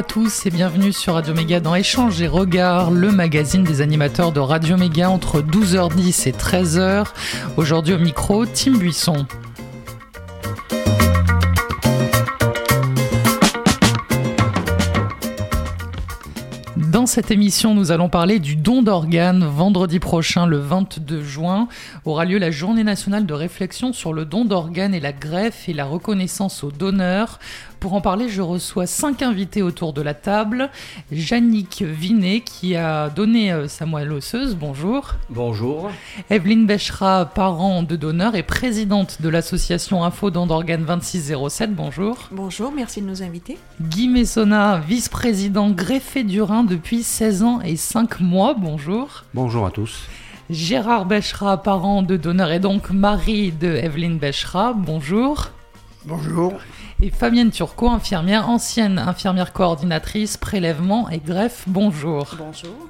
À tous et bienvenue sur Radio Méga dans Échange et Regard, le magazine des animateurs de Radio Méga entre 12h10 et 13h. Aujourd'hui au micro, Tim Buisson. Dans cette émission, nous allons parler du don d'organes. Vendredi prochain, le 22 juin, aura lieu la journée nationale de réflexion sur le don d'organes et la greffe et la reconnaissance aux donneurs. Pour en parler, je reçois cinq invités autour de la table. Jannick Vinet, qui a donné euh, sa moelle osseuse, bonjour. Bonjour. Evelyne Bechra, parent de donneur et présidente de l'association Info Don d'Organes 2607, bonjour. Bonjour, merci de nous inviter. Guy Messona, vice-président greffé du Rhin depuis 16 ans et 5 mois, bonjour. Bonjour à tous. Gérard Bechra, parent de donneur et donc mari de Evelyne Bechra, bonjour. Bonjour et Fabienne Turcot, infirmière, ancienne infirmière coordinatrice, prélèvement et greffe. Bonjour. Bonjour.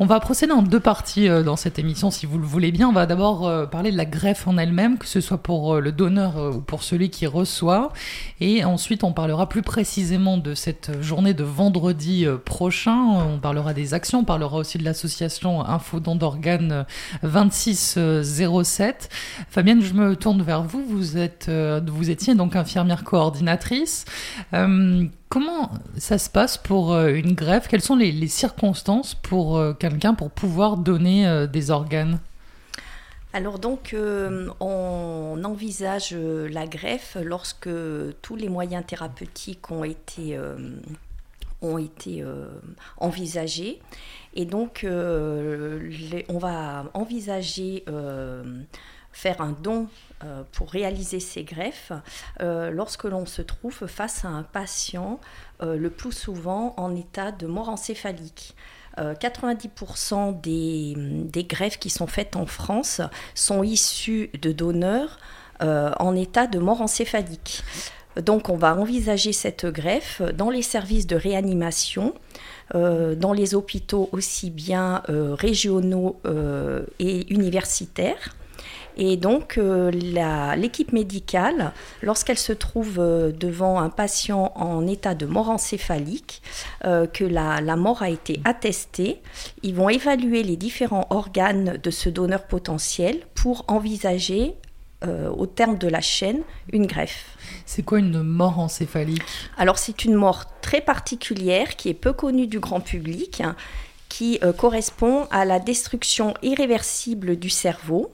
On va procéder en deux parties euh, dans cette émission, si vous le voulez bien. On va d'abord euh, parler de la greffe en elle-même, que ce soit pour euh, le donneur ou pour celui qui reçoit. Et ensuite, on parlera plus précisément de cette journée de vendredi prochain. On parlera des actions, on parlera aussi de l'association Info Don d'organes 2607. Fabienne, je me tourne vers vous. Vous, êtes, vous étiez donc infirmière coordinatrice. Comment ça se passe pour euh, une greffe Quelles sont les, circonstances pour euh, quelqu'un pour pouvoir donner euh, des organes? Alors donc, on envisage la greffe lorsque tous les moyens thérapeutiques ont été, ont été envisagés. Et donc, on va envisager faire un don pour réaliser ces greffes euh, lorsque l'on se trouve face à un patient euh, le plus souvent en état de mort encéphalique. 90% des, des, greffes qui sont faites en France sont issues de donneurs en état de mort encéphalique. Donc on va envisager cette greffe dans les services de réanimation, dans les hôpitaux aussi bien régionaux et universitaires. Et donc, euh, l'équipe médicale, lorsqu'elle se trouve euh, devant un patient en état de mort encéphalique, euh, que la, mort a été attestée, ils vont évaluer les différents organes de ce donneur potentiel pour envisager, au terme de la chaîne, une greffe. C'est quoi une mort encéphalique? Alors, c'est une mort très particulière qui est peu connue du grand public. Hein, qui correspond à la destruction irréversible du cerveau,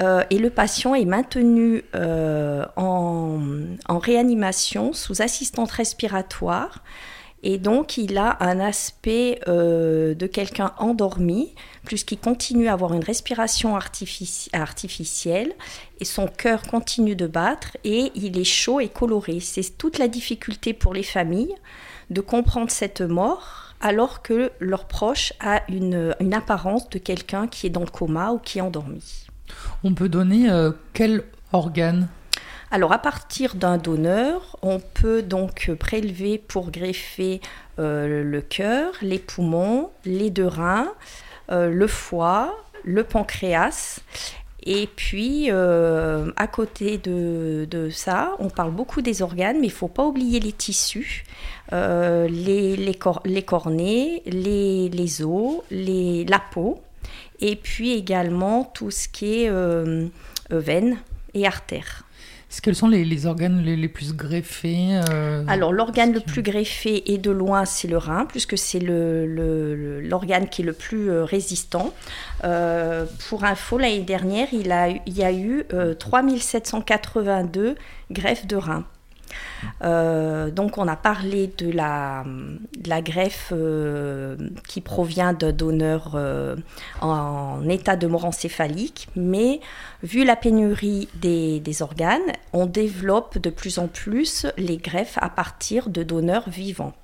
euh, et le patient est maintenu euh, en, réanimation sous assistante respiratoire. Et donc, il a un aspect euh, de quelqu'un endormi, puisqu'il continue à avoir une respiration artificielle et son cœur continue de battre et il est chaud et coloré. C'est toute la difficulté pour les familles de comprendre cette mort alors que leur proche a une apparence de quelqu'un qui est dans le coma ou qui est endormi. On peut donner euh, quel organe? Alors à partir d'un donneur, on peut donc prélever pour greffer euh, le cœur, les poumons, les deux reins, euh, le foie, le pancréas. Et puis à côté de, ça, on parle beaucoup des organes, mais il ne faut pas oublier les tissus, les, cornets, les, os, la peau et puis également tout ce qui est euh, euh, veines et artères. Quels sont les, organes les, plus greffés euh, Alors l'organe le plus greffé et de loin c'est le rein puisque c'est l'organe qui est le plus résistant. pour info, l'année dernière il, a, il y a eu 3782 greffes de rein. Euh, donc on a parlé de la, greffe euh, qui provient d'un donneur euh, en état de mort encéphalique, mais vu la pénurie des, organes, on développe de plus en plus les greffes à partir de donneurs vivants.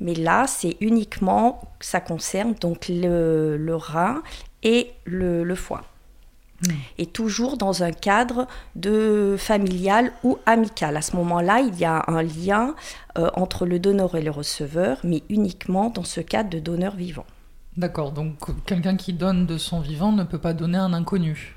Mais là, c'est uniquement, ça concerne donc le, rein et le foie. Hmm. et toujours dans un cadre de familial ou amical. À ce moment-là, il y a un lien euh, entre le donneur et le receveur, mais uniquement dans ce cadre de donneur vivant. D'accord, donc quelqu'un qui donne de son vivant ne peut pas donner un inconnu?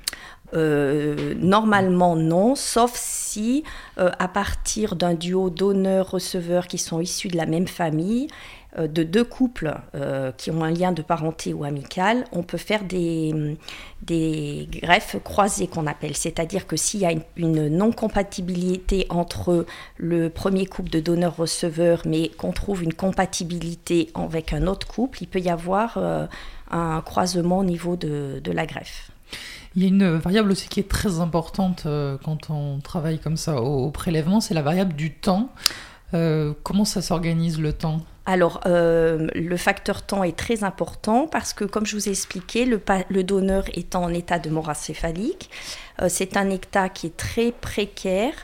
Normalement non, sauf si à partir d'un duo donneur-receveur qui sont issus de la même famille, euh, de deux couples euh, qui ont un lien de parenté ou amical, on peut faire des, greffes croisées qu'on appelle. C'est-à-dire que s'il y a une, non-compatibilité entre le premier couple de donneurs-receveurs, mais qu'on trouve une compatibilité avec un autre couple, il peut y avoir euh, un croisement au niveau de, la greffe. Il y a une variable aussi qui est très importante quand on travaille comme ça au prélèvement, c'est la variable du temps. comment ça s'organise le temps? Alors, euh, le facteur temps est très important parce que, comme je vous ai expliqué, le, donneur est en état de mort acéphalique. Euh, c'est un état qui est très précaire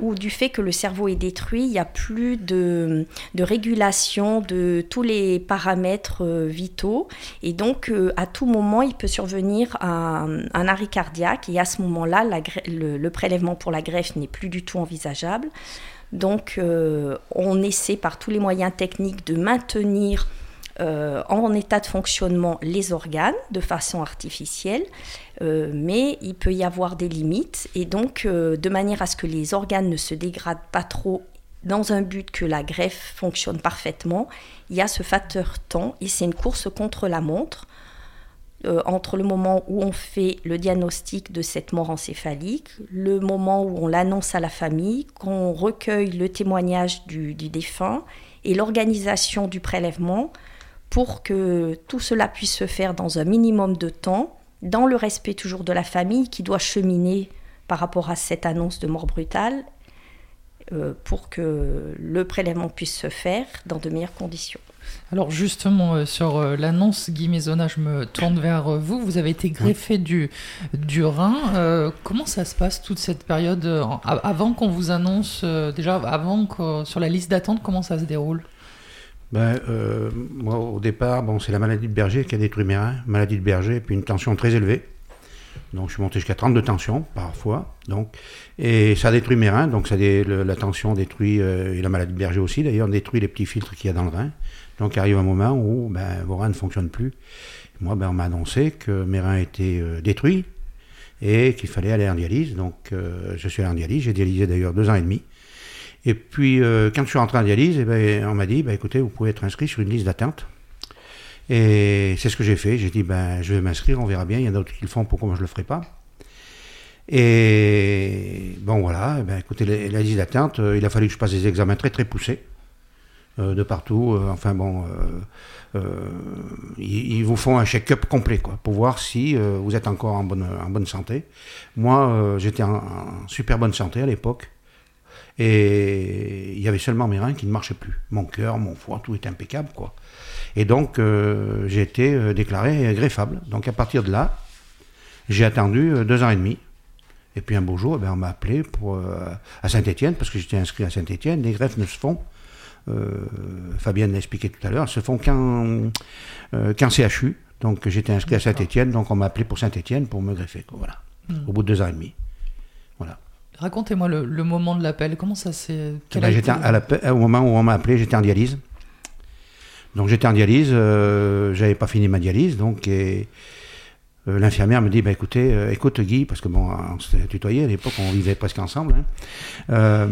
où du fait que le cerveau est détruit, il n'y a plus de, régulation de tous les paramètres euh, vitaux. Et donc, à tout moment, il peut survenir un, arrêt cardiaque. Et à ce moment-là, le, prélèvement pour la greffe n'est plus du tout envisageable. Donc euh, on essaie par tous les moyens techniques de maintenir euh, en état de fonctionnement les organes de façon artificielle, euh, mais il peut y avoir des limites et donc de manière à ce que les organes ne se dégradent pas trop dans un but que la greffe fonctionne parfaitement, il y a ce facteur temps et c'est une course contre la montre. Euh, entre le moment où on fait le diagnostic de cette mort encéphalique, le moment où on l'annonce à la famille, qu'on recueille le témoignage du, défunt et l'organisation du prélèvement pour que tout cela puisse se faire dans un minimum de temps, dans le respect toujours de la famille qui doit cheminer par rapport à cette annonce de mort brutale, pour que le prélèvement puisse se faire dans de meilleures conditions. Alors justement, euh, sur euh, l'annonce, Guy Maisonna, je me tourne vers euh, vous. Vous avez été greffé du, du rein. comment ça se passe toute cette période avant qu'on vous annonce, déjà avant que, sur la liste d'attente, comment ça se déroule? Ben, moi, au départ, bon, c'est la maladie de Berger qui a détruit mes reins. Maladie de Berger, puis une tension très élevée. Donc je suis monté jusqu'à 32 tensions parfois. Donc, et ça détruit mes reins. Donc ça la tension détruit, et la maladie de Berger aussi d'ailleurs, détruit les petits filtres qu'il y a dans le rein. Donc arrive un moment où ben, vos reins ne fonctionnent plus. Moi, ben, on m'a annoncé que mes reins étaient euh, détruits et qu'il fallait aller en dialyse. Donc euh, je suis allé en dialyse. J'ai dialysé d'ailleurs deux ans et demi. Et puis euh, quand je suis rentré en dialyse, eh ben, on m'a dit, ben, écoutez, vous pouvez être inscrit sur une liste d'attente. Et c'est ce que j'ai fait. J'ai dit, ben, je vais m'inscrire, on verra bien. Il y en a d'autres qui le font, pourquoi moi je ne le ferai pas? Et bon, voilà, eh ben, écoutez, la, liste d'attente, il a fallu que je passe des examens très très poussés. Euh, de partout. Euh, enfin bon, euh, ils, vous font un check-up complet quoi, pour voir si vous êtes encore en bonne, en bonne santé. Moi, j'étais en, super bonne santé à l'époque. Et il y avait seulement mes reins qui ne marchaient plus. Mon cœur, mon foie, tout était impeccable, quoi. Et donc, j'ai été déclaré greffable. Donc, à partir de là, j'ai attendu deux ans et demi. Et puis, un beau jour, eh ben, on m'a appelé pour, à Saint-Étienne, parce que j'étais inscrit à Saint-Étienne. Les greffes ne se font euh, Fabienne l'a expliqué tout à l'heure, se font qu'un euh, CHU. Donc j'étais inscrit à Saint-Etienne, donc on m'a appelé pour Saint-Etienne pour me greffer. Voilà. Hmm. Au bout de deux ans et demi. Voilà. Racontez-moi le, moment de l'appel. Comment ça s'est. Eh ben, au moment où on m'a appelé, j'étais en dialyse. Donc j'étais en dialyse, euh, j'avais pas fini ma dialyse, donc et, euh, l'infirmière me dit bah, écoutez, euh, écoute Guy, parce que bon, on s'était tutoyé à l'époque, on vivait presque ensemble. Hein. Euh,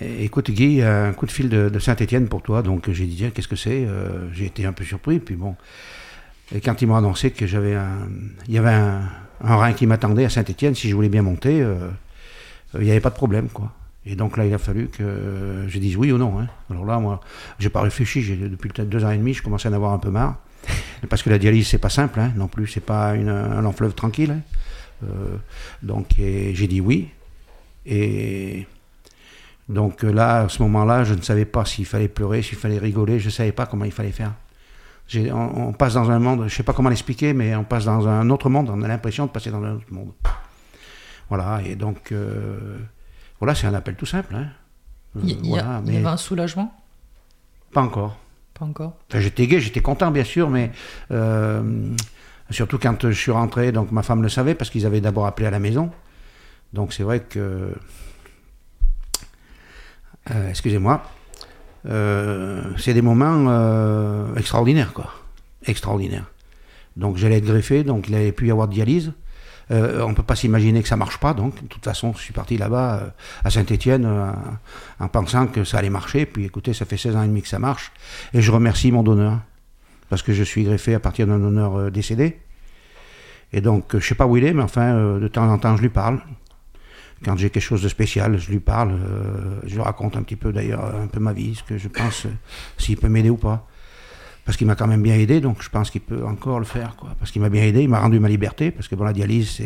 écoute Guy, un coup de fil de, Saint-Étienne pour toi. Donc j'ai dit qu'est-ce que c'est? J'ai été un peu surpris. Puis bon, et quand ils m'ont annoncé que j'avais un, il y avait un, rein qui m'attendait à Saint-Étienne, si je voulais bien monter, il n'y avait pas de problème quoi. Et donc là, il a fallu que je dise oui ou non. Hein. Alors là, moi, j'ai pas réfléchi. Depuis peut-être deux ans et demi, je commençais à en avoir un peu marre. Parce que la dialyse, c'est pas simple hein, non plus, c'est pas une, un long fleuve tranquille. Hein. Euh, donc j'ai dit oui. Et donc là, à ce moment-là, je ne savais pas s'il fallait pleurer, s'il fallait rigoler, je ne savais pas comment il fallait faire. On, passe dans un monde, je ne sais pas comment l'expliquer, mais on passe dans un autre monde, on a l'impression de passer dans un autre monde. Voilà, et donc, euh, voilà, c'est un appel tout simple. Hein. il, y avait un soulagement? Pas encore encore J'étais gay, j'étais content, bien sûr, mais euh, surtout quand je suis rentré, donc ma femme le savait parce qu'ils avaient d'abord appelé à la maison. Donc c'est vrai que. Euh, excusez-moi. Euh, c'est des moments extraordinaires, quoi. Extraordinaires. Donc j'allais être greffé, donc il avait pu y avoir de dialyse. Euh, on ne peut pas s'imaginer que ça marche pas, donc de toute façon, je suis parti là-bas euh, à Saint-Étienne euh, en pensant que ça allait marcher. Puis écoutez, ça fait 16 ans et demi que ça marche. Et je remercie mon donneur, parce que je suis greffé à partir d'un donneur décédé. Et donc, je sais pas où il est, mais enfin, de temps en temps, je lui parle. Quand j'ai quelque chose de spécial, je lui parle. je lui raconte un petit peu d'ailleurs, un peu ma vie, ce que je pense, s'il peut m'aider ou pas parce qu'il m'a quand même bien aidé, donc je pense qu'il peut encore le faire. Parce qu'il m'a bien aidé, il m'a rendu ma liberté, parce que bon, la dialyse,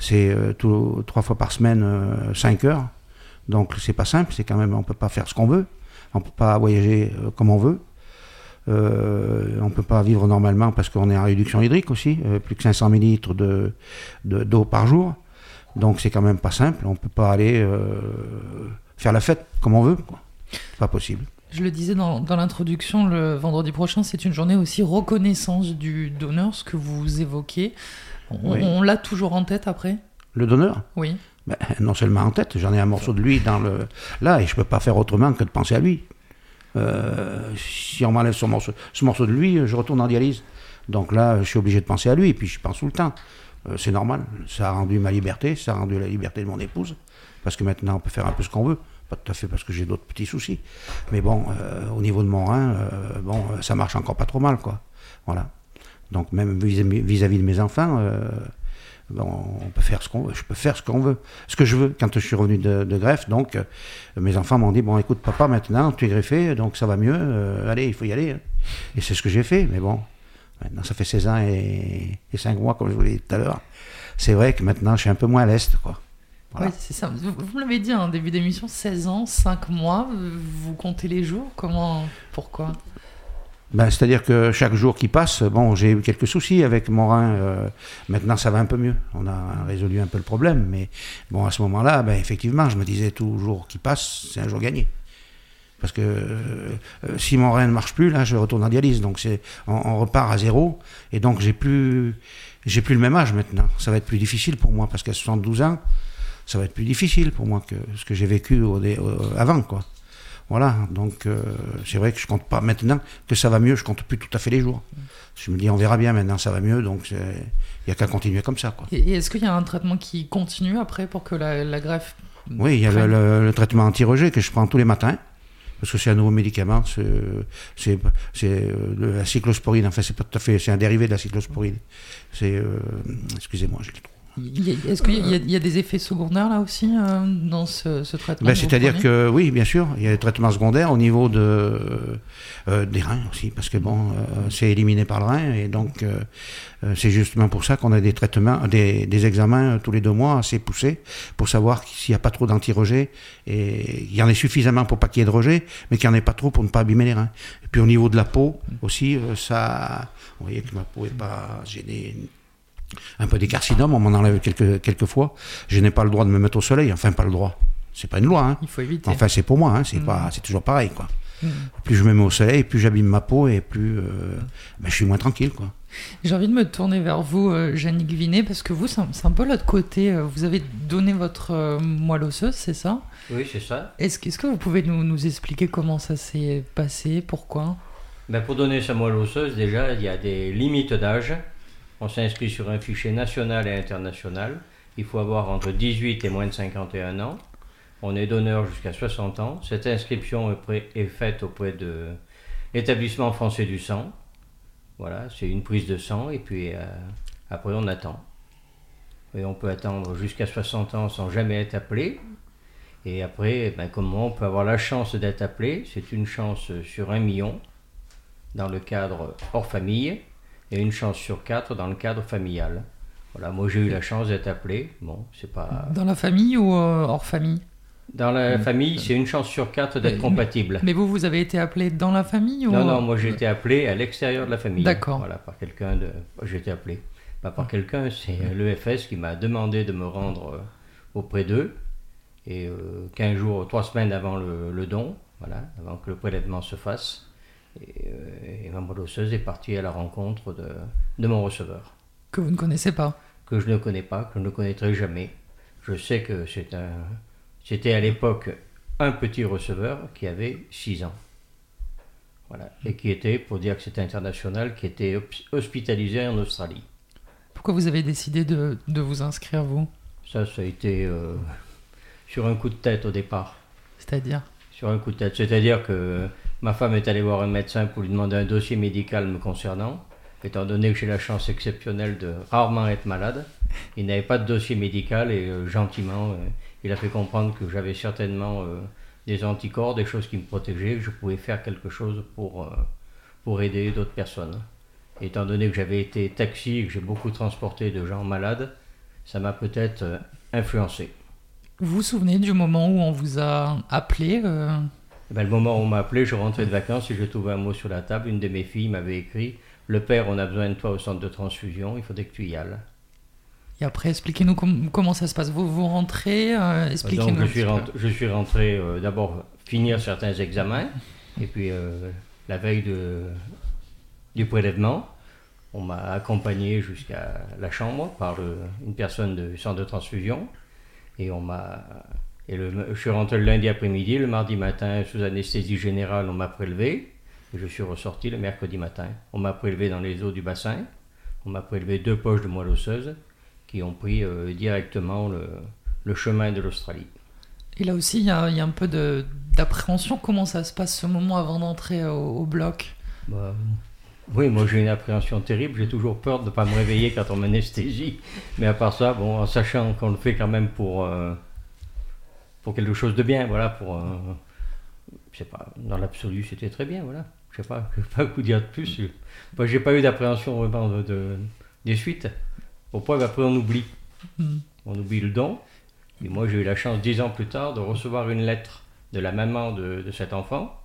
c'est, euh, trois fois par semaine, euh, cinq heures. Donc c'est pas simple, c'est quand même, on peut pas faire ce qu'on veut, on peut pas voyager euh, comme on veut. on peut pas vivre normalement parce qu'on est en réduction hydrique aussi, plus que 500 millilitres de, d'eau par jour. Donc c'est quand même pas simple, on peut pas aller faire la fête comme on veut. C'est pas possible. Je le disais dans, l'introduction, le vendredi prochain, c'est une journée aussi reconnaissance du donneur, ce que vous évoquez. On, l'a toujours en tête après? Le donneur? Oui. Ben, non seulement en tête, j'en ai un morceau de lui dans le là et je ne peux pas faire autrement que de penser à lui. Euh, si on m'enlève ce morceau, ce morceau de lui, je retourne en dialyse. Donc là, je suis obligé de penser à lui et puis je pense tout le temps. Euh, c'est normal, ça a rendu ma liberté, ça a rendu la liberté de mon épouse, parce que maintenant on peut faire un peu ce qu'on veut. Pas tout à fait parce que j'ai d'autres petits soucis. Mais bon, euh, au niveau de mon rein, euh, bon, euh, ça marche encore pas trop mal, quoi. Voilà. Donc même vis-à-vis de mes enfants, on peut faire ce qu'on. Je peux faire ce qu'on veut, ce que je veux. Quand je suis revenu de, greffe, donc mes enfants m'ont dit bon, écoute, papa, maintenant tu es greffé, donc ça va mieux. allez, il faut y aller. Hein. Et c'est ce que j'ai fait. Mais bon, maintenant ça fait 16 ans et, et 5 mois, comme je vous l'ai dit tout à l'heure. C'est vrai que maintenant je suis un peu moins à l'est, quoi. Oui, c'est ça. Vous, l'avez dit en hein, début d'émission, 16 ans, 5 mois, vous comptez les jours Comment Pourquoi? Ben, C'est-à-dire que chaque jour qui passe, bon, j'ai eu quelques soucis avec mon rein. Euh, maintenant, ça va un peu mieux. On a résolu un peu le problème. Mais bon, à ce moment-là, ben, effectivement, je me disais tout jour qui passe, c'est un jour gagné. Parce que euh, si mon rein ne marche plus, là, je retourne en dialyse. Donc, c'est, on, repart à zéro. Et donc, j'ai plus, j'ai plus le même âge maintenant. Ça va être plus difficile pour moi parce qu'à 72 ans, ça va être plus difficile pour moi que ce que j'ai vécu au, avant, quoi. Voilà, donc euh, c'est vrai que je compte pas maintenant que ça va mieux, je compte plus tout à fait les jours. Je me dis on verra bien maintenant, ça va mieux, donc il n'y a qu'à continuer comme ça. Quoi. Et est-ce qu'il y a un traitement qui continue après pour que la, greffe... Oui, il y a le, traitement anti-rejet que je prends tous les matins, parce que c'est un nouveau médicament, c'est euh, la cyclosporine, enfin c'est pas tout à fait, c'est un dérivé de la cyclosporine. C'est, euh, excusez-moi, j'ai le. Est-ce qu'il y, a des effets secondaires là aussi euh, dans ce, traitement ben, C'est-à-dire que oui, bien sûr, il y a des traitements secondaires au niveau de, euh, des reins aussi, parce que bon, euh, c'est éliminé par le rein, et donc c'est justement pour ça qu'on a des traitements, des, examens tous les deux mois assez poussés pour savoir s'il n'y a pas trop d'anti-rejet, et il y en a suffisamment pour pas qu'il y ait de rejet, mais qu'il n'y en ait pas trop pour ne pas abîmer les reins. Et puis au niveau de la peau aussi, ça, vous voyez que ma peau est pas, j'ai des un peu des carcinomes, on m'en enlève quelques, quelques fois. Je n'ai pas le droit de me mettre au soleil, enfin pas le droit. C'est pas une loi. Hein. Il faut éviter. Enfin c'est pour moi, hein. c'est mm. pas, c'est toujours pareil quoi. Mm. Plus je me mets au soleil, plus j'abîme ma peau et plus euh, ben, je suis moins tranquille quoi. J'ai envie de me tourner vers vous, euh, Vinet, parce que vous, c'est un, peu l'autre côté. Euh, vous avez donné votre moelle osseuse, c'est ça? Oui, c'est ça. Est-ce, que vous pouvez nous, nous, expliquer comment ça s'est passé? Pourquoi? Ben Pour donner sa moelle osseuse, déjà, il y a des limites d'âge. On s'inscrit sur un fichier national et international. Il faut avoir entre 18 et moins de 51 ans. On est donneur jusqu'à 60 ans. Cette inscription est faite auprès de l'établissement français du sang. Voilà, c'est une prise de sang et puis euh, après on attend. Et on peut attendre jusqu'à 60 ans sans jamais être appelé. Et après, ben, comment on peut avoir la chance d'être appelé C'est une chance sur un million dans le cadre hors famille et une chance sur quatre dans le cadre familial. Voilà, moi j'ai eu la chance d'être appelé. Bon, c'est pas. Dans la famille ou euh, hors famille? Dans la famille, c'est une chance sur quatre d'être compatible. Mais vous, vous avez été appelé dans la famille ou... Non, non, moi j'ai été appelé à l'extérieur de la famille. D'accord. Voilà, par quelqu'un de. J'ai été appelé. Pas par quelqu'un, c'est l'EFS qui m'a demandé de me rendre euh, auprès d'eux. Et 15 euh, jours, 3 semaines avant le, le don, voilà, avant que le prélèvement se fasse. Et, euh, ma molosseuse est partie à la rencontre de, de, mon receveur. Que vous ne connaissez pas Que je ne connais pas, que je ne connaîtrai jamais. Je sais que c'est un, c'était à l'époque un petit receveur qui avait 6 ans. Voilà. Et qui était, pour dire que c'était international, qui était hospitalisé en Australie. Pourquoi vous avez décidé de, de vous inscrire, vous? Ça, ça a été euh, sur un coup de tête au départ. C'est-à-dire? Sur un coup de tête. C'est-à-dire que ma femme est allée voir un médecin pour lui demander un dossier médical me concernant. Étant donné que j'ai la chance exceptionnelle de rarement être malade, il n'avait pas de dossier médical et euh, gentiment, euh, il a fait comprendre que j'avais certainement euh, des anticorps, des choses qui me protégeaient, que je pouvais faire quelque chose pour, pour aider d'autres personnes. Étant donné que j'avais été taxi et que j'ai beaucoup transporté de gens malades, ça m'a peut-être influencé. Vous vous souvenez du moment où on vous a appelé ben, le moment où on m'a appelé, je rentrais de vacances et j'ai trouvé un mot sur la table. Une de mes filles m'avait écrit Le père, on a besoin de toi au centre de transfusion, il faudrait que tu y ailles. Et après, expliquez-nous com- comment ça se passe. Vous, vous rentrez, euh, expliquez-nous. Je je suis rentré euh, d'abord finir certains examens, et puis euh, la veille de, du prélèvement, on m'a accompagné jusqu'à la chambre par le- une personne du centre de transfusion, et on m'a. Et le, je suis rentré le lundi après-midi, le mardi matin, sous anesthésie générale, on m'a prélevé, et je suis ressorti le mercredi matin. On m'a prélevé dans les eaux du bassin, on m'a prélevé deux poches de moelle osseuse qui ont pris euh, directement le, le chemin de l'Australie. Et là aussi, il y a, il y a un peu d'appréhension. Comment ça se passe ce moment avant d'entrer au, au bloc? Bah, oui, moi j'ai une appréhension terrible, j'ai toujours peur de ne pas me réveiller quand on m'anesthésie. Mais à part ça, bon, en sachant qu'on le fait quand même pour, euh, pour quelque chose de bien, voilà, pour... euh, je sais pas, dans l'absolu c'était très bien, voilà. Je sais pas, je sais pas quoi dire de plus. Moi j'ai pas eu d'appréhension vraiment de, de- des suites. Pourquoi Après on oublie. Hmm. On oublie le don. Et moi j'ai eu la chance dix ans plus tard de recevoir une lettre de la maman de, de cet enfant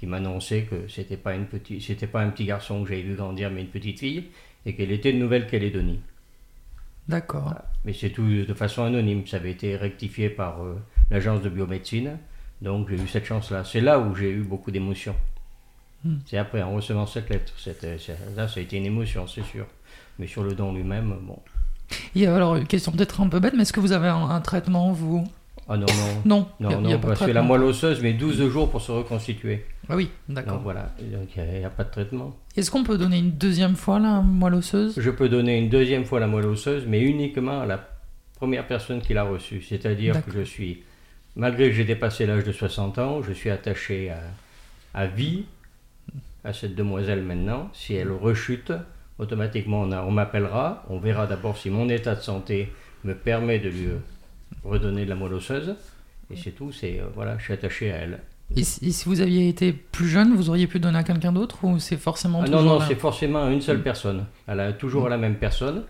qui m'annonçait que c'était pas une petite, c'était pas un petit garçon que j'avais vu grandir, mais une petite fille, et qu'elle était de Nouvelle-Calédonie. D'accord. Voilà. Mais c'est tout de façon anonyme. Ça avait été rectifié par euh, l'agence de biomédecine. Donc j'ai eu cette chance-là. C'est là où j'ai eu beaucoup d'émotions. Hmm. C'est après, en recevant cette lettre. Là, ça a été une émotion, c'est sûr. Mais sur le don lui-même, bon. Et alors, une question peut-être un peu bête, mais est-ce que vous avez un, un traitement, vous? Ah non, non. Non, Non, a- non, parce que la moelle osseuse met 12 jours pour se reconstituer. Ah oui, Donc d'accord. voilà, donc il n'y a, pas de traitement. Est-ce qu'on peut donner une deuxième fois la moelle osseuse? Je peux donner une deuxième fois la moelle osseuse, mais uniquement à la première personne qui l'a reçue. C'est-à-dire que je suis, malgré que j'ai dépassé l'âge de 60 ans, je suis attaché à, à vie à cette demoiselle maintenant. Si elle rechute, automatiquement on, m'appellera. On verra d'abord si mon état de santé me permet de lui redonner de la moelle osseuse. Et c'est tout, c'est euh, voilà, je suis attaché à elle. et si, et si vous aviez été plus jeune, vous auriez pu donner à quelqu'un d'autre ou c'est forcément Ah non, non, c'est forcément une seule personne. Elle a toujours à la même personne.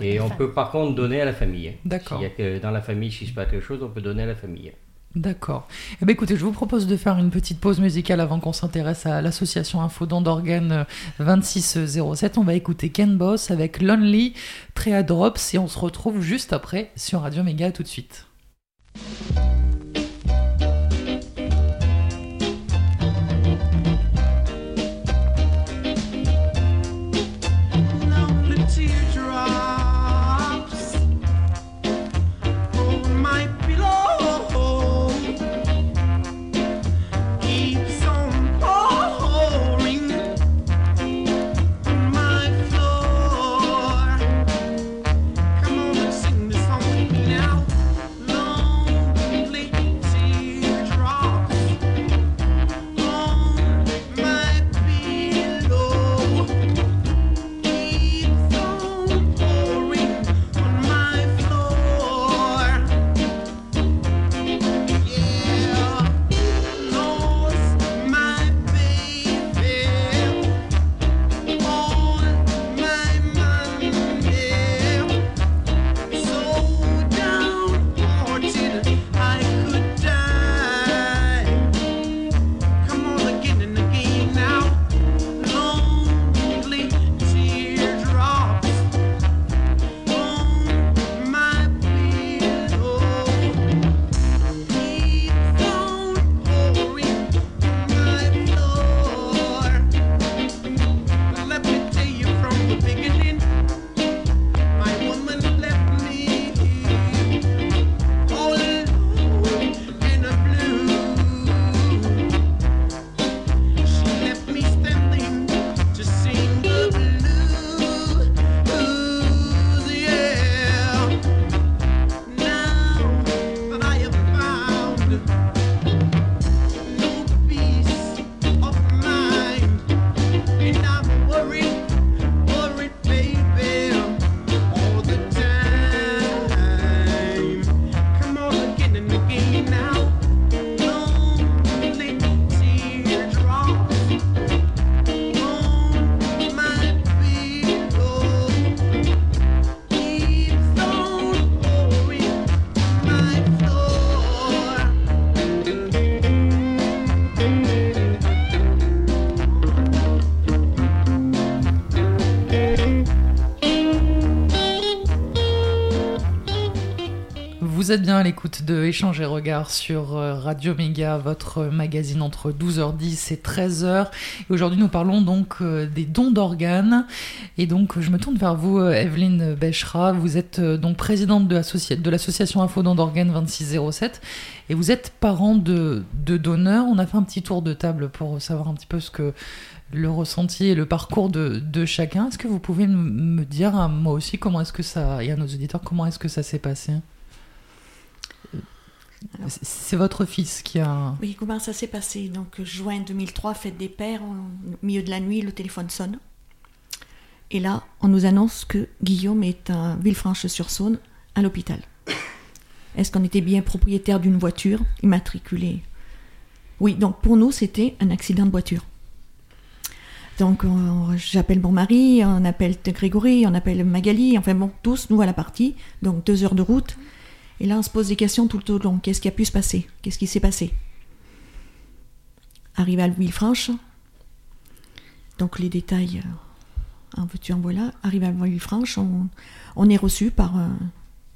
Et on famille. peut par contre donner à la famille. D'accord. Dans la famille, s'il se passe quelque chose, on peut donner à la famille. D'accord. Eh bien, écoutez, je vous propose de faire une petite pause musicale avant qu'on s'intéresse à l'association Info Don d'Organes euh, 2607. On va écouter Ken Boss avec Lonely, Trea Drops et on se retrouve juste après sur Radio Méga. Tout de suite. Vous êtes bien à l'écoute de Échange et Regard sur euh, Radio Méga, votre magazine entre 12h10 et 13h. Et aujourd'hui, nous parlons donc euh, des dons d'organes. Et donc, je me tourne vers vous, euh, Evelyne Bechra. Vous êtes donc présidente de l'associa- de l'association Info Dons d'organes 2607. Et vous êtes parent de, de donneurs. On a fait un petit tour de table pour savoir un petit peu ce que le ressenti et le parcours de, de chacun. Est-ce que vous pouvez me dire à moi aussi comment est-ce que ça, et à nos auditeurs, comment est-ce que ça s'est passé? C'est- votre fils qui a. Oui, comment ça s'est passé? Donc, juin 2003, fête des pères, au milieu de la nuit, le téléphone sonne. Et là, on nous annonce que Guillaume est à Villefranche-sur-Saône, à l'hôpital. Est-ce qu'on était bien propriétaire d'une voiture immatriculée? Oui, donc pour nous, c'était un accident de voiture. Donc, on- j'appelle mon mari, on appelle Grégory, on appelle Magali, enfin bon, tous, nous à la partie, donc deux heures de route. Et là, on se pose des questions tout le long. Qu'est-ce qui a pu se passer? Qu'est-ce qui s'est passé? Arrivé à Villefranche, donc les détails, euh, en veux-tu, en voilà. Arrivé à Villefranche, on, on est reçu par euh,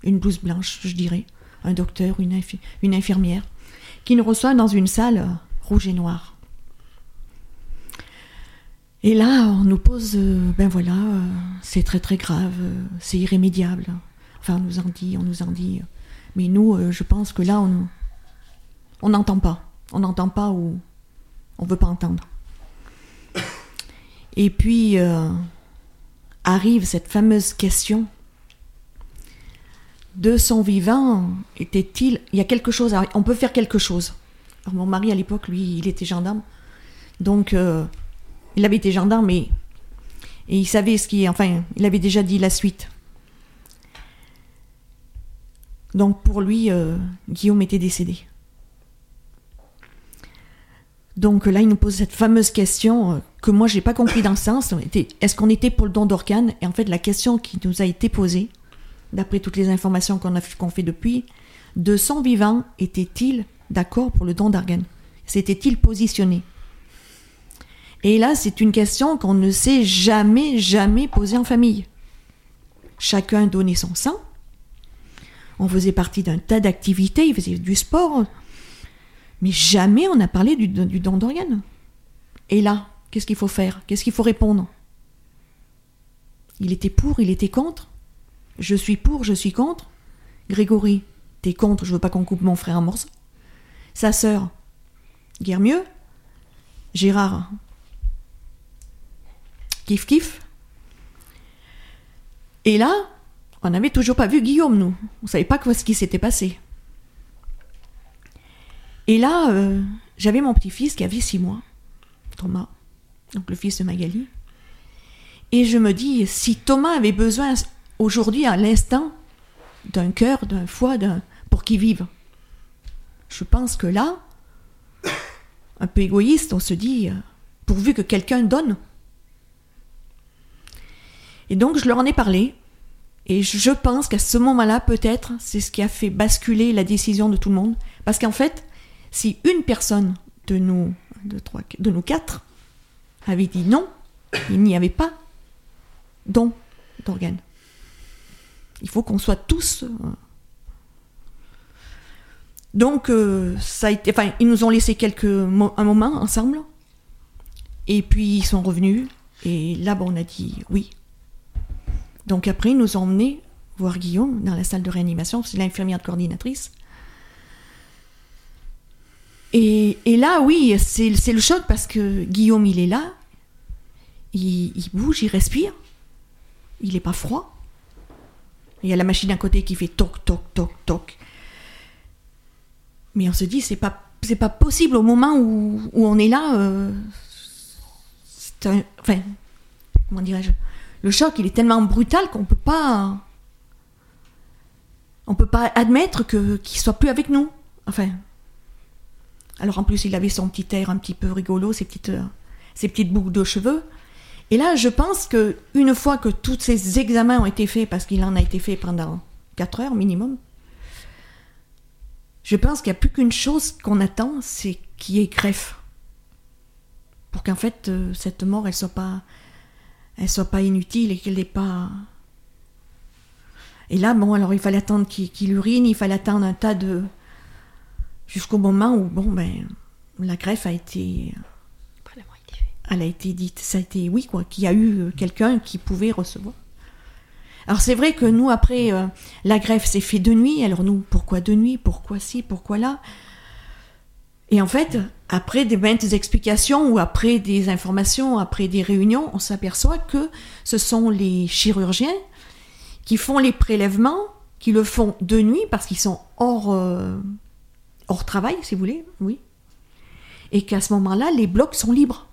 une blouse blanche, je dirais, un docteur, une, infi- une infirmière, qui nous reçoit dans une salle euh, rouge et noire. Et là, on nous pose, ben voilà, c'est très très grave, c'est irrémédiable. Enfin, on nous en dit, on nous en dit. Mais nous, euh, je pense que là, on n'entend pas. On n'entend pas ou on veut pas entendre. Et puis euh, arrive cette fameuse question de son vivant était-il Il y a quelque chose. à- on peut faire quelque chose. Mon mari à l'époque, lui, il était gendarme, donc euh, il avait été gendarme et, et il savait ce qui, enfin, il avait déjà dit la suite. Donc pour lui, euh, Guillaume était décédé. Donc là, il nous pose cette fameuse question euh, que moi, j'ai pas compris dans le sens. Est-ce qu'on était pour le don d'organes Et en fait, la question qui nous a été posée, d'après toutes les informations qu'on a qu'on fait depuis, de son vivant, était-il d'accord pour le don d'organes S'était-il positionné? Et là, c'est une question qu'on ne s'est jamais, jamais posée en famille. Chacun donnait son sang. On faisait partie d'un tas d'activités, il faisait du sport. Mais jamais on n'a parlé du, du. Et là, qu'est-ce qu'il faut faire? Qu'est-ce qu'il faut répondre? Il était pour, il était contre Je suis pour, je suis contre Grégory, t'es contre, je veux pas qu'on coupe mon frère en morceaux. Sa sœur, guère mieux. Gérard, kiff kiff. Et là, on n'avait toujours pas vu Guillaume, nous. On savait pas quoi ce qui s'était passé. Et là, euh, j'avais mon petit-fils qui avait six mois, Thomas, donc le fils de Magali. Et je me dis, si Thomas avait besoin aujourd'hui, à l'instant, d'un cœur, d'un foie, d'un pour qu'il vive, je pense que là, un peu égoïste, on se dit, euh, pourvu que quelqu'un donne. Et donc, je leur en ai parlé. Et je pense qu'à ce moment-là, peut-être, c'est ce qui a fait basculer la décision de tout le monde. Parce qu'en fait, si une personne de nous, deux, trois, de nous quatre avait dit non, il n'y avait pas don d'organes. Il faut qu'on soit tous. euh, Donc, euh, ça a été. Enfin, ils nous ont laissé quelques mo- un moment ensemble. Et puis, ils sont revenus. Et là, bon, on a dit oui. Donc, après, ils nous ont emmenés voir Guillaume dans la salle de réanimation. C'est l'infirmière coordinatrice. Et, et là, oui, c'est le choc parce que Guillaume, il est là. Il, bouge, il respire. Il n'est pas froid. Il y a la machine à côté qui fait toc, toc, toc, toc. Mais on se dit, c'est pas, pas possible au moment où, où on est là. euh, enfin, comment dirais-je? Le choc, il est tellement brutal qu'on peut pas. On peut pas admettre que qu'il soit plus avec nous. Enfin. Alors en plus, il avait son petit air un petit peu rigolo, ses petites, boucles de cheveux. Et là, je pense que une fois que tous ces examens ont été faits, parce qu'il en a été fait pendant 4 heures minimum, je pense qu'il n'y a plus qu'une chose qu'on attend, c'est qu'il y ait greffe. Pour qu'en fait, euh, cette mort, elle soit pas, elle soit pas inutile et qu'elle n'ait pas, Et là, bon, alors il fallait attendre qu'il urine, il fallait attendre un tas de. Jusqu'au moment où, bon, ben, la greffe a été. Elle a été dite. Ça a été, oui, quoi, qu'il y a eu euh, quelqu'un qui pouvait recevoir. Alors c'est vrai que nous, après, euh, la greffe s'est fait de nuit. Alors nous, pourquoi de nuit? Pourquoi ci? Pourquoi là? Et en fait, après des maintes explications ou après des informations, après des réunions, on s'aperçoit que ce sont les chirurgiens qui font les prélèvements, qui le font de nuit parce qu'ils sont hors, euh, hors travail, si vous voulez, oui. Et qu'à ce moment-là, les blocs sont libres.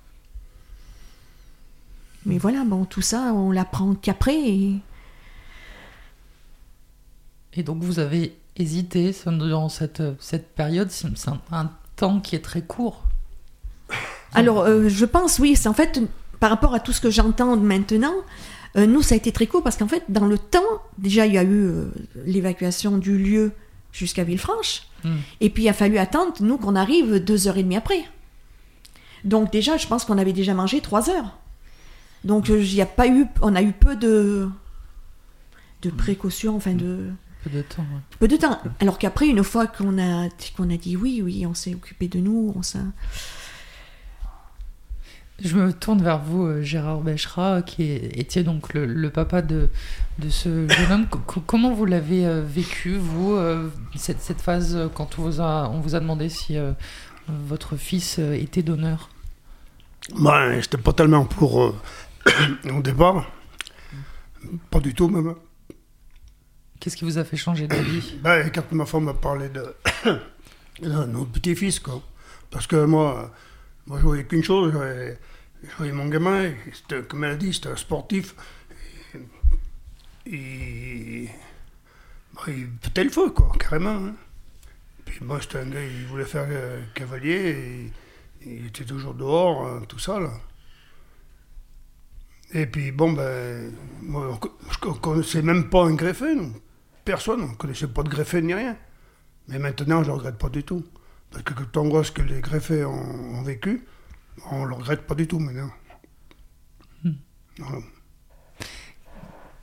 Mais voilà, bon, tout ça, on l'apprend qu'après. Et... Donc vous avez hésité durant cette, cette période, c'est un temps qui est très court. Alors, euh, je pense, oui, c'est en fait, par rapport à tout ce que j'entends maintenant, euh, nous, ça a été très court parce qu'en fait, dans le temps, déjà, il y a eu euh, l'évacuation du lieu jusqu'à Villefranche. Mm. Et puis, il a fallu attendre, nous, qu'on arrive deux heures et demie après. Donc, déjà, je pense qu'on avait déjà mangé trois heures. Donc, il y a pas eu, on a eu peu de, de précautions, enfin, de, Peu de temps. ouais. peu de temps. Alors qu'après, une fois qu'on a, qu'on a dit oui, oui, on s'est occupé de nous, on s'est. Je me tourne vers vous, euh, Gérard Béchera, qui étiez donc le, le papa de, de ce jeune homme. Co- co- comment vous l'avez euh, vécu, vous, euh, cette, cette phase, quand on vous a, on vous a demandé si euh, votre fils était donneur? Ben, j'étais pas tellement pour euh, au départ. Pas du tout, même. Qu'est-ce qui vous a fait changer d'avis Ben, quand ma femme m'a parlé de, notre petit-fils, quoi. Parce que moi, moi je voyais qu'une chose, je voyais, mon gamin, comme elle a dit, c'était un sportif. Et- ben, il pétait le feu, quoi, carrément. hein. Puis moi, c'était un gars, il voulait faire euh, cavalier, et il était toujours dehors, hein, tout ça, là. Et puis, bon, ben, moi, je ne connaissais même pas un greffé, non. Personne, on ne connaissait pas de greffé ni rien. Mais maintenant, je ne le regrette pas du tout. Parce que quand on voit ce que les greffés ont, ont vécu, on ne le regrette pas du tout maintenant. Voilà.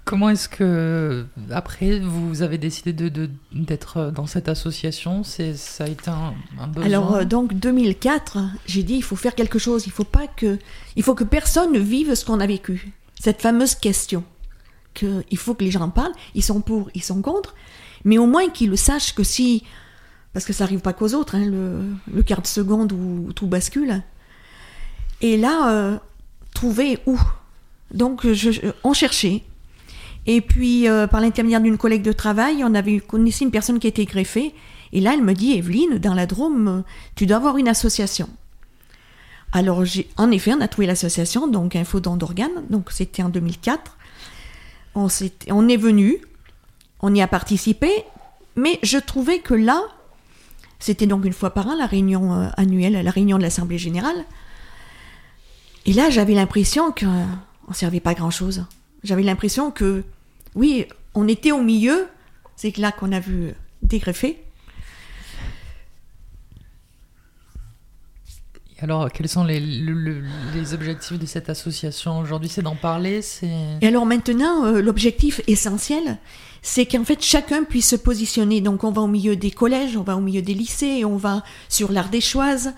Comment est-ce que, après, vous avez décidé de- de- d'être euh, dans cette association? C'est Ça a été un, un besoin? Alors euh, donc 2004, j'ai dit il faut faire quelque chose, il faut pas que il faut que personne ne vive ce qu'on a vécu. Cette fameuse question que il faut que les gens en parlent, ils sont pour, ils sont contre, mais au moins qu'ils le sachent que si parce que ça arrive pas qu'aux autres hein, le, quart de seconde où, tout bascule. Et là euh, trouver où Donc je, on cherchait et puis, euh, par l'intermédiaire d'une collègue de travail, on avait connaissé une personne qui était greffée. Et là, elle me dit, Evelyne, dans la Drôme, tu dois avoir une association. Alors, en effet, on a trouvé l'association, donc Info Don d'organes. Donc, c'était en 2004. On, est venu, on y a participé, mais je trouvais que là, c'était donc une fois par an la réunion euh, annuelle, la réunion de l'Assemblée générale. Et là, j'avais l'impression qu'on ne servait pas grand-chose. J'avais l'impression que, oui, on était au milieu, c'est là qu'on a vu dégreffer. Et alors, quels sont les, le- le- les objectifs de cette association aujourd'hui C'est d'en parler Et alors maintenant, euh, l'objectif essentiel, c'est qu'en fait chacun puisse se positionner. Donc on va au milieu des collèges, on va au milieu des lycées, on va sur l'Ardéchoise,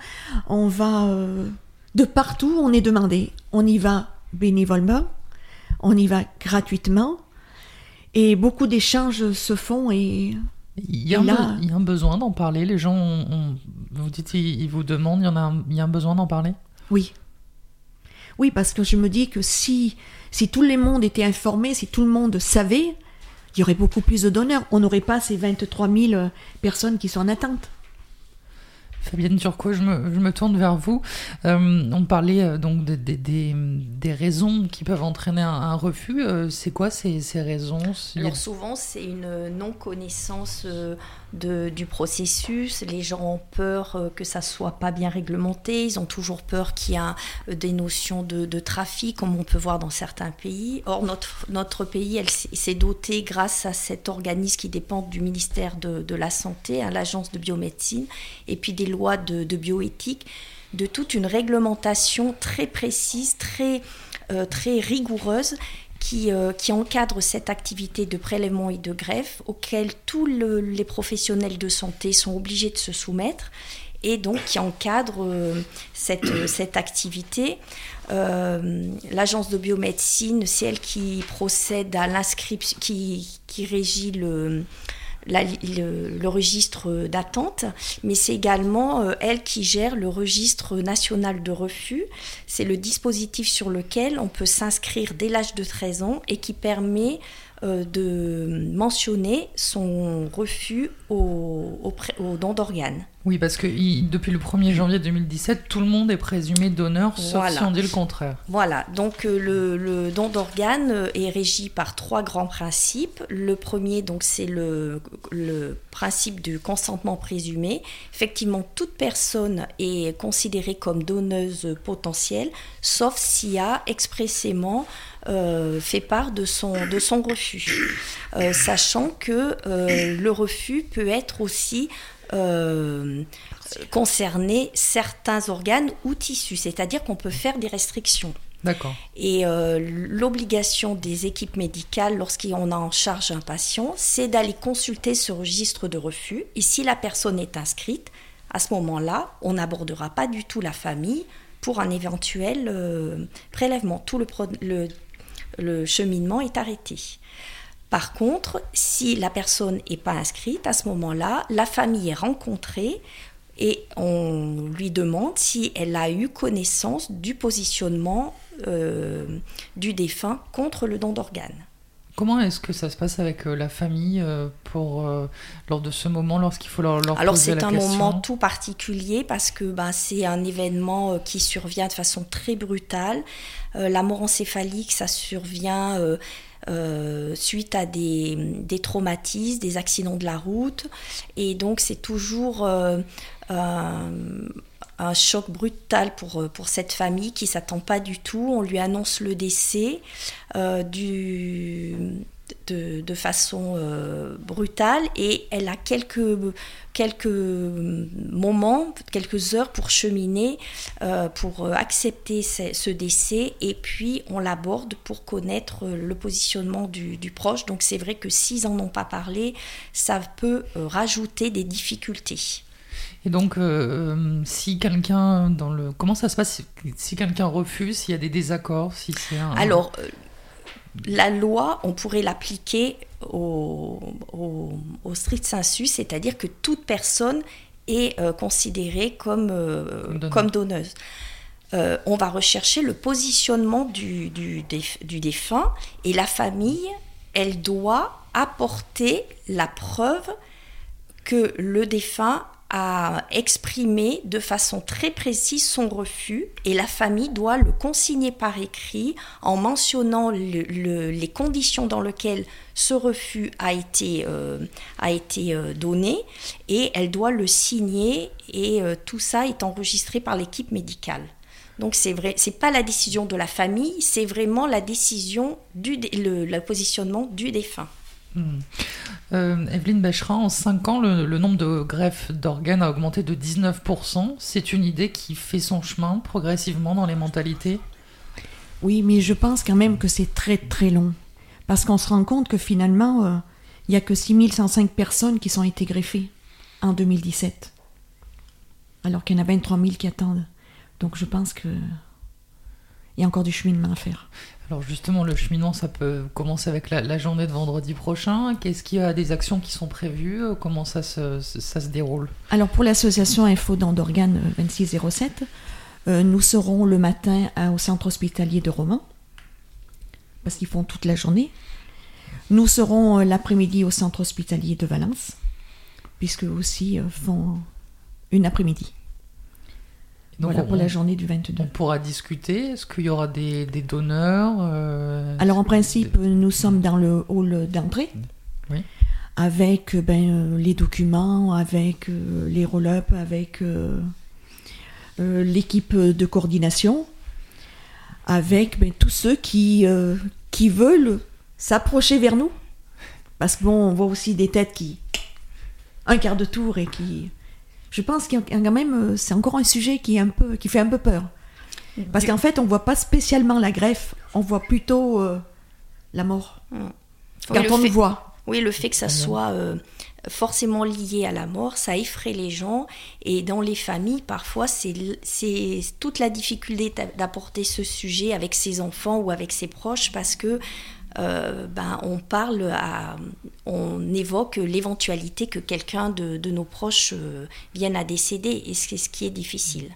on va euh, de partout, on est demandé. On y va bénévolement, on y va gratuitement, et beaucoup d'échanges se font et il y, a un Et là- be- il y a un besoin d'en parler. Les gens, ont- ont- vous dites, ils, ils vous demandent, il y, en a un, il y a un besoin d'en parler? Oui. Oui, parce que je me dis que si, si tout le monde était informé, si tout le monde savait, il y aurait beaucoup plus de donneurs. On n'aurait pas ces 23 000 personnes qui sont en attente. Fabienne Turcot, je me, je me tourne vers vous. Euh, on parlait euh, donc des- raisons qui peuvent entraîner un, refus. Euh, c'est quoi ces, raisons souvent, c'est une non-connaissance du processus. Les gens ont peur que ça soit pas bien réglementé. Ils ont toujours peur qu'il y a des notions de, trafic, comme on peut voir dans certains pays. Or, notre, pays, s'est doté grâce à cet organisme qui dépend du ministère de, de la Santé, à l'Agence de biomédecine, et puis des lois de, bioéthique, de toute une réglementation très précise, très, euh, très rigoureuse qui, euh, qui encadre cette activité de prélèvement et de greffe auquel tous le- les professionnels de santé sont obligés de se soumettre et donc qui encadre euh, cette, cette activité. L'agence de biomédecine, c'est elle qui procède à l'inscription, qui, qui régit le, le, registre d'attente, mais c'est également euh, elle qui gère le registre national de refus. C'est le dispositif sur lequel on peut s'inscrire dès l'âge de 13 ans et qui permet euh, de mentionner son refus au, au, au don d'organes. Oui, parce que il- depuis le 1er janvier 2017, tout le monde est présumé donneur, sauf si on dit le contraire. Voilà, donc euh, le, le don d'organes euh, est régi par trois grands principes. Le premier, donc, c'est le, le principe du consentement présumé. Effectivement, toute personne est considérée comme donneuse potentielle, sauf s'il a expressément euh, fait part de son, de son refus. Euh, sachant que euh, le refus peut être aussi euh, concerner certains organes ou tissus, c'est-à-dire qu'on peut faire des restrictions. D'accord. Et euh, l'obligation des équipes médicales, lorsqu'on a en charge un patient, c'est d'aller consulter ce registre de refus. Et si la personne est inscrite, à ce moment-là, on n'abordera pas du tout la famille pour un éventuel euh, prélèvement. Tout le, pro- le- le cheminement est arrêté. Par contre, si la personne n'est pas inscrite, à ce moment-là, la famille est rencontrée et on lui demande si elle a eu connaissance du positionnement euh, du défunt contre le don d'organes. Comment est-ce que ça se passe avec euh, la famille euh, pour lors de ce moment, lorsqu'il faut leur, leur Alors poser c'est la un question moment tout particulier parce que ben, c'est un événement qui survient de façon très brutale. Euh, la mort encéphalique, ça survient euh, euh, suite à des, des traumatismes, des accidents de la route. Et donc c'est toujours euh, un, choc brutal pour, pour cette famille qui s'attend pas du tout. On lui annonce le décès euh, du, de, de façon euh, brutale et elle a quelques, quelques moments, quelques heures pour cheminer, euh, pour accepter ce, ce décès et puis on l'aborde pour connaître le positionnement du, du proche. Donc c'est vrai que s'ils n'en ont pas parlé, ça peut euh, rajouter des difficultés. Et donc, euh, si quelqu'un dans le, comment ça se passe? Si, quelqu'un refuse, s'il y a des désaccords, si c'est un. Alors, la loi, on pourrait l'appliquer au, au, au strict sensu, c'est-à-dire que toute personne est euh, considérée comme, euh, Comme donneur. comme donneuse. Euh, on va rechercher le positionnement du, du, déf- du défunt et la famille, elle doit apporter la preuve que le défunt a exprimé de façon très précise son refus et la famille doit le consigner par écrit en mentionnant le- le- les conditions dans lesquelles ce refus a été, euh, a été euh, donné et elle doit le signer et euh, tout ça est enregistré par l'équipe médicale. Donc c'est vrai, c'est pas la décision de la famille, c'est vraiment la décision du le positionnement du défunt. Hmm. Euh, Evelyne en 5 ans, le, le nombre de greffes d'organes a augmenté de 19%. C'est une idée qui fait son chemin progressivement dans les mentalités? Oui, mais je pense quand même que c'est très très long. Parce qu'on se rend compte que finalement, euh, il n'y a que 6105 personnes qui sont été greffées en 2017. Alors qu'il y en a 23 000 qui attendent. Donc je pense que il y a encore du cheminement à faire. Alors justement, le cheminement, ça peut commencer avec la, journée de vendredi prochain. Qu'est-ce qu'il y a des actions qui sont prévues? Comment ça se, déroule? Alors pour l'association Info Don d'organes euh, 2607, euh, nous serons le matin au centre hospitalier de Romans, parce qu'ils font toute la journée. Nous serons euh, l'après-midi au centre hospitalier de Valence, puisque aussi euh, font une après-midi. Donc Voilà on, pour la journée du 22. on pourra discuter. Est-ce qu'il y aura des, des donneurs euh, Alors en principe, nous sommes dans le hall d'entrée, Oui. avec euh, ben, euh, les documents, avec euh, les roll-up, avec euh, l'équipe de coordination, avec ben, tous ceux qui, qui veulent s'approcher vers nous. Parce que bon, on voit aussi des têtes qui... un quart de tour et qui... Je pense qu'il y a quand même, euh, c'est encore un sujet qui, est un peu, qui fait un peu peur. Parce qu'en fait, on voit pas spécialement la greffe, on voit plutôt euh, la mort. Oui, Quand on fait- le voit. Oui, le fait que ça soit euh, forcément lié à la mort, ça effraie les gens. Et dans les familles, parfois, c'est toute la difficulté d'a- d'apporter ce sujet avec ses enfants ou avec ses proches parce que euh, ben, on parle, à, on évoque l'éventualité que quelqu'un de, de nos proches euh, vienne à décéder. Et c'est ce qui est difficile.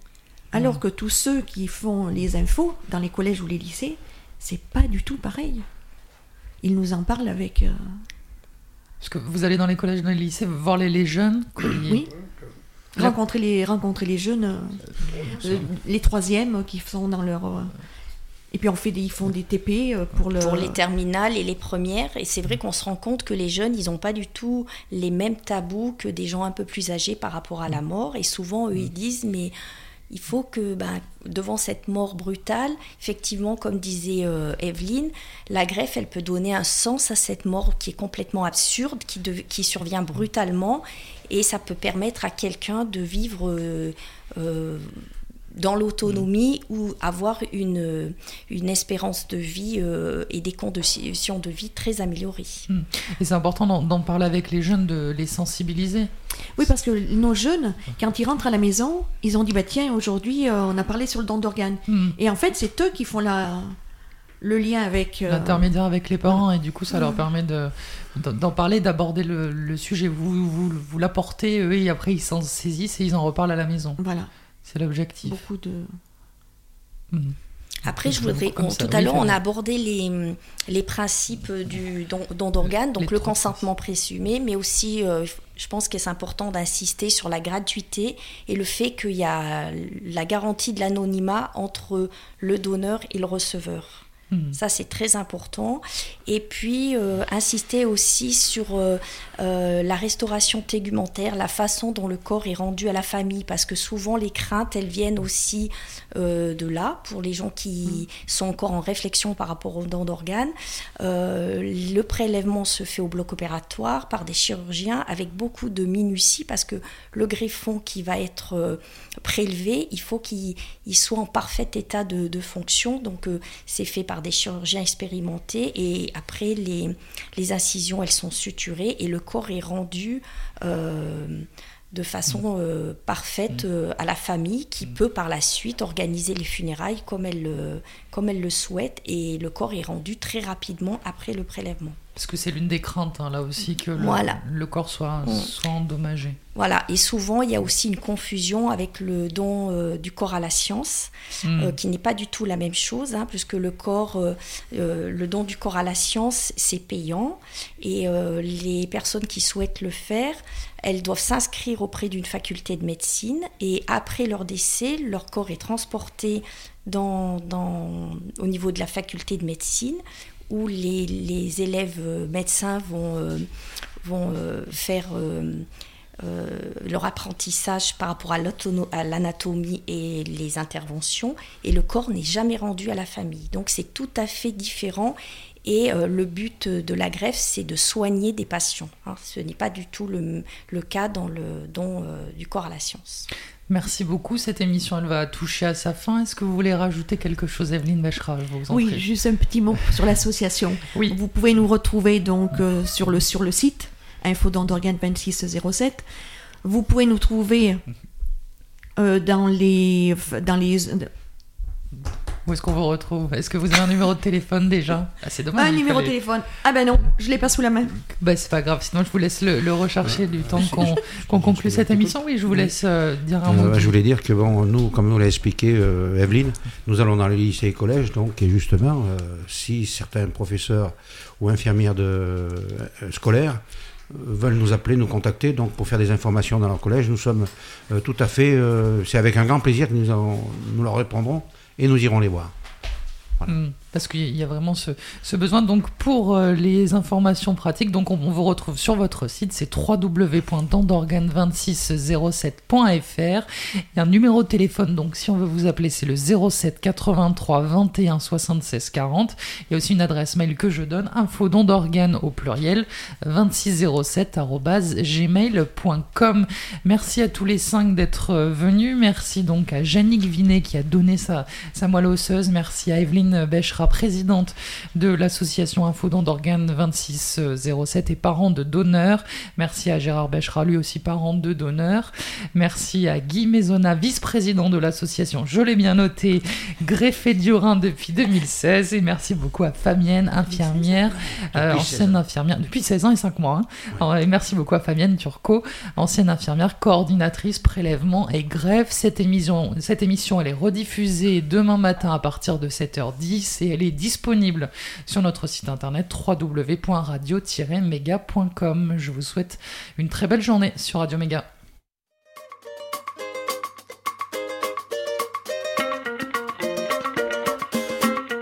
Alors que tous ceux qui font les infos dans les collèges ou les lycées, c'est pas du tout pareil. Ils nous en parlent avec. euh, Parce que vous allez dans les collèges, dans les lycées, voir les, les jeunes. Oui. Rencontrer les, rencontrer les jeunes, les troisièmes qui sont dans leur. Et puis on fait ils font des TP euh, pour le. pour les terminales et les premières. Et c'est vrai qu'on se rend compte que les jeunes, ils n'ont pas du tout les mêmes tabous que des gens un peu plus âgés par rapport à la mort. Et souvent, eux, ils disent, mais il faut que, ben, devant cette mort brutale, effectivement, comme disait euh, Evelyne, la greffe, elle peut donner un sens à cette mort qui est complètement absurde, qui survient brutalement. Et ça peut permettre à quelqu'un de vivre... euh, euh, dans l'autonomie ou avoir une, une espérance de vie euh, et des conditions de vie très améliorées. Et c'est important d'en parler avec les jeunes, de les sensibiliser. Oui, parce que nos jeunes, quand ils rentrent à la maison, ils ont dit bah tiens, aujourd'hui, euh, on a parlé sur le don d'organes. Et en fait, c'est eux qui font la, le lien avec. euh, L'intermédiaire avec les parents, et du coup, ça leur permet de- d'en d'en parler, d'aborder le, le sujet. Vous, vous, vous l'apportez, eux, et après, ils s'en saisissent et ils en reparlent à la maison. Voilà, C'est l'objectif. beaucoup de. Après, je voudrais, on- tout à l'heure, on a abordé les, les principes du don, don d'organes, donc Les le consentement présumé, mais aussi, euh, je pense que c'est important d'insister sur la gratuité et le fait qu'il y a la garantie de l'anonymat entre le donneur et le receveur. Mhm. Ça, c'est très important. Et puis, euh, insister aussi sur euh, euh, la restauration tégumentaire, la façon dont le corps est rendu à la famille, parce que souvent, les craintes, elles viennent aussi de là, pour les gens qui sont encore en réflexion par rapport aux dons d'organes. Le prélèvement se fait au bloc opératoire par des chirurgiens avec beaucoup de minutie, parce que le greffon qui va être prélevé, il faut qu'il il soit en parfait état de, de fonction. Donc, c'est fait par des chirurgiens expérimentés et après les, les incisions elles sont suturées et le corps est rendu euh, de façon euh, parfaite euh, à la famille qui peut par la suite organiser les funérailles comme elle, le- comme elle le souhaite et le corps est rendu très rapidement après le prélèvement. Parce que c'est l'une des craintes, hein, là aussi, que le, Voilà. le corps soit, Mm. soit endommagé. Voilà, et souvent il y a aussi une confusion avec le don euh, du corps à la science. Mm. euh, qui n'est pas du tout la même chose, hein, puisque le corps, euh, le don du corps à la science, c'est payant, et les personnes qui souhaitent le faire, elles doivent s'inscrire auprès d'une faculté de médecine, et après leur décès, leur corps est transporté dans, dans- au niveau de la faculté de médecine, où les, les élèves euh, médecins vont, euh, vont euh, faire... leur apprentissage par rapport à l'anatomie et les interventions, et le corps n'est jamais rendu à la famille. Donc c'est tout à fait différent. Et le but de la greffe, c'est de soigner des patients. hein. Ce n'est pas du tout le, le cas dans le don du corps à la science. Merci beaucoup. Cette émission, elle va toucher à sa fin. Est-ce que vous voulez rajouter quelque chose, Evelyne en Oui, prie. juste un petit mot sur l'association. Oui. Vous pouvez nous retrouver donc euh, sur, le, sur le site infodon d'organes 2607. Vous pouvez nous trouver euh, dans les dans les Où est-ce qu'on vous retrouve? Est-ce que vous avez un numéro de téléphone déjà? Ah, C'est dommage. un numéro de fallait- téléphone. Ah ben non, je l'ai pas sous la main. Bah, c'est pas grave, sinon je vous laisse le, le rechercher du temps qu'on je- qu'on je- conclue je- cette émission. Oui, je vous laisse euh, dire un Euh, mot. je voulais dire que bon, nous, comme nous l'a expliqué euh, Evelyne, nous allons dans les lycées et collèges, donc et justement, euh, si certains professeurs ou infirmières de, euh, scolaires euh, veulent nous appeler, nous contacter, donc pour faire des informations dans leur collège, nous sommes euh, tout à fait, euh, c'est avec un grand plaisir que nous, nous leur répondrons et nous irons les voir. Mm, Parce qu'il y a vraiment ce, besoin. Donc, pour euh, les informations pratiques, donc on, vous retrouve sur votre site, c'est www.dandorgane2607.fr. Il y a un numéro de téléphone, donc si on veut vous appeler, c'est le 07 83 21 76 40. Il y a aussi une adresse mail que je donne, infodondorgane au pluriel, 2607.gmail.com. Merci à tous les cinq d'être euh, venus. Merci donc à Jannick Vinet qui a donné sa, sa moelle osseuse. Merci à Evelyne Fabienne Présidente de l'association Info Don d'Organes 2607 et parent de donneurs. Merci à Gérard Béchera, lui aussi parent de donneurs. Merci à Guy Maisonna, vice-président de l'association, je l'ai bien noté, greffé du Rhin depuis 2016. Et merci beaucoup à Fabienne, infirmière, euh, Depuis 16 ancienne infirmière, depuis 16 ans et 5 mois. hein. Alors, et merci beaucoup à Fabienne Turcot, ancienne infirmière, coordinatrice prélèvement et greffe. Cette émission, cette émission, elle est rediffusée demain matin à partir de 7h10 et elle est disponible sur notre site internet www.radio-méga.com. Je vous souhaite une très belle journée sur Radio Méga.